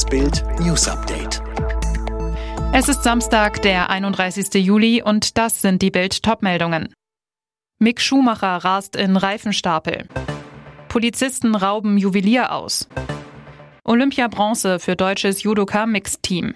Das Bild News Update. Es ist Samstag, der 31. Juli und das sind die Bild Topmeldungen. Mick Schumacher rast in Reifenstapel. Polizisten rauben Juwelier aus. Olympia Bronze für deutsches Judoka Mixed Team.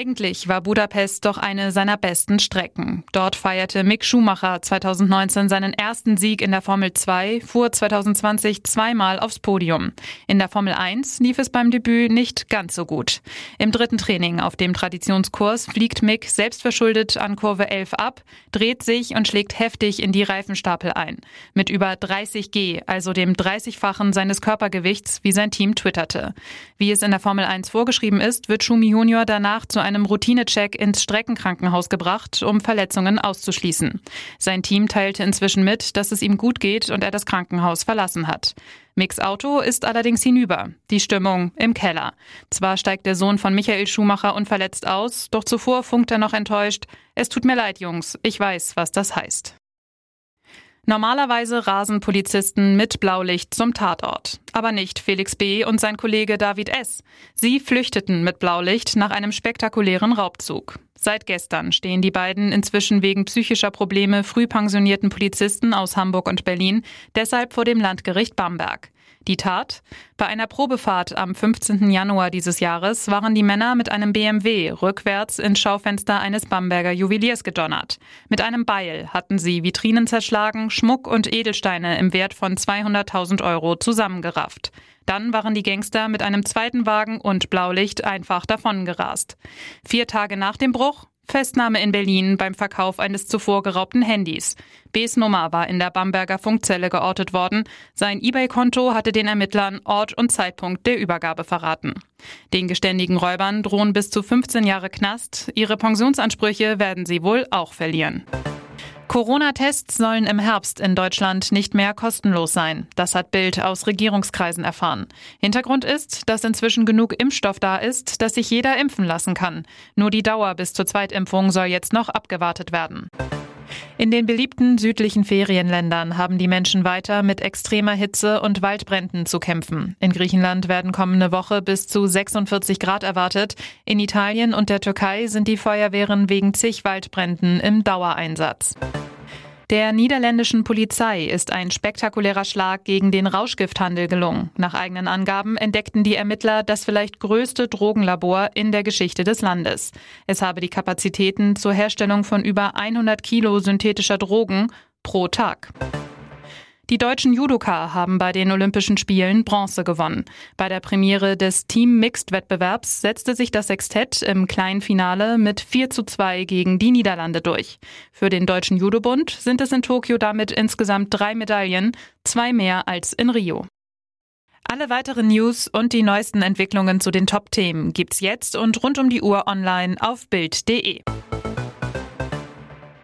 Eigentlich war Budapest doch eine seiner besten Strecken. Dort feierte Mick Schumacher 2019 seinen ersten Sieg in der Formel 2, fuhr 2020 zweimal aufs Podium. In der Formel 1 lief es beim Debüt nicht ganz so gut. Im dritten Training auf dem Traditionskurs fliegt Mick selbstverschuldet an Kurve 11 ab, dreht sich und schlägt heftig in die Reifenstapel ein. Mit über 30 G, also dem 30-fachen seines Körpergewichts, wie sein Team twitterte. Wie es in der Formel 1 vorgeschrieben ist, wird Schumi Junior danach zu einem Routinecheck ins Streckenkrankenhaus gebracht, um Verletzungen auszuschließen. Sein Team teilte inzwischen mit, dass es ihm gut geht und er das Krankenhaus verlassen hat. Mix Auto ist allerdings hinüber. Die Stimmung im Keller. Zwar steigt der Sohn von Michael Schumacher unverletzt aus, doch zuvor funkt er noch enttäuscht. Es tut mir leid, Jungs. Ich weiß, was das heißt. Normalerweise rasen Polizisten mit Blaulicht zum Tatort. Aber nicht Felix B. und sein Kollege David S. Sie flüchteten mit Blaulicht nach einem spektakulären Raubzug. Seit gestern stehen die beiden inzwischen wegen psychischer Probleme früh pensionierten Polizisten aus Hamburg und Berlin deshalb vor dem Landgericht Bamberg. Die Tat? Bei einer Probefahrt am 15. Januar dieses Jahres waren die Männer mit einem BMW rückwärts ins Schaufenster eines Bamberger Juweliers gedonnert. Mit einem Beil hatten sie Vitrinen zerschlagen, Schmuck und Edelsteine im Wert von 200.000 Euro zusammengerafft. Dann waren die Gangster mit einem zweiten Wagen und Blaulicht einfach davongerast. Vier Tage nach dem Bruch Festnahme in Berlin beim Verkauf eines zuvor geraubten Handys. Bs Nummer war in der Bamberger Funkzelle geortet worden. Sein eBay-Konto hatte den Ermittlern Ort und Zeitpunkt der Übergabe verraten. Den geständigen Räubern drohen bis zu 15 Jahre Knast. Ihre Pensionsansprüche werden sie wohl auch verlieren. Corona-Tests sollen im Herbst in Deutschland nicht mehr kostenlos sein. Das hat Bild aus Regierungskreisen erfahren. Hintergrund ist, dass inzwischen genug Impfstoff da ist, dass sich jeder impfen lassen kann. Nur die Dauer bis zur Zweitimpfung soll jetzt noch abgewartet werden. In den beliebten südlichen Ferienländern haben die Menschen weiter mit extremer Hitze und Waldbränden zu kämpfen. In Griechenland werden kommende Woche bis zu 46 Grad erwartet. In Italien und der Türkei sind die Feuerwehren wegen zig Waldbränden im Dauereinsatz. Der niederländischen Polizei ist ein spektakulärer Schlag gegen den Rauschgifthandel gelungen. Nach eigenen Angaben entdeckten die Ermittler das vielleicht größte Drogenlabor in der Geschichte des Landes. Es habe die Kapazitäten zur Herstellung von über 100 Kilo synthetischer Drogen pro Tag. Die deutschen Judoka haben bei den Olympischen Spielen Bronze gewonnen. Bei der Premiere des Team Mixed Wettbewerbs setzte sich das Sextett im kleinen Finale mit 4 zu 2 gegen die Niederlande durch. Für den Deutschen Judobund sind es in Tokio damit insgesamt drei Medaillen, zwei mehr als in Rio. Alle weiteren News und die neuesten Entwicklungen zu den Top-Themen gibt's jetzt und rund um die Uhr online auf Bild.de.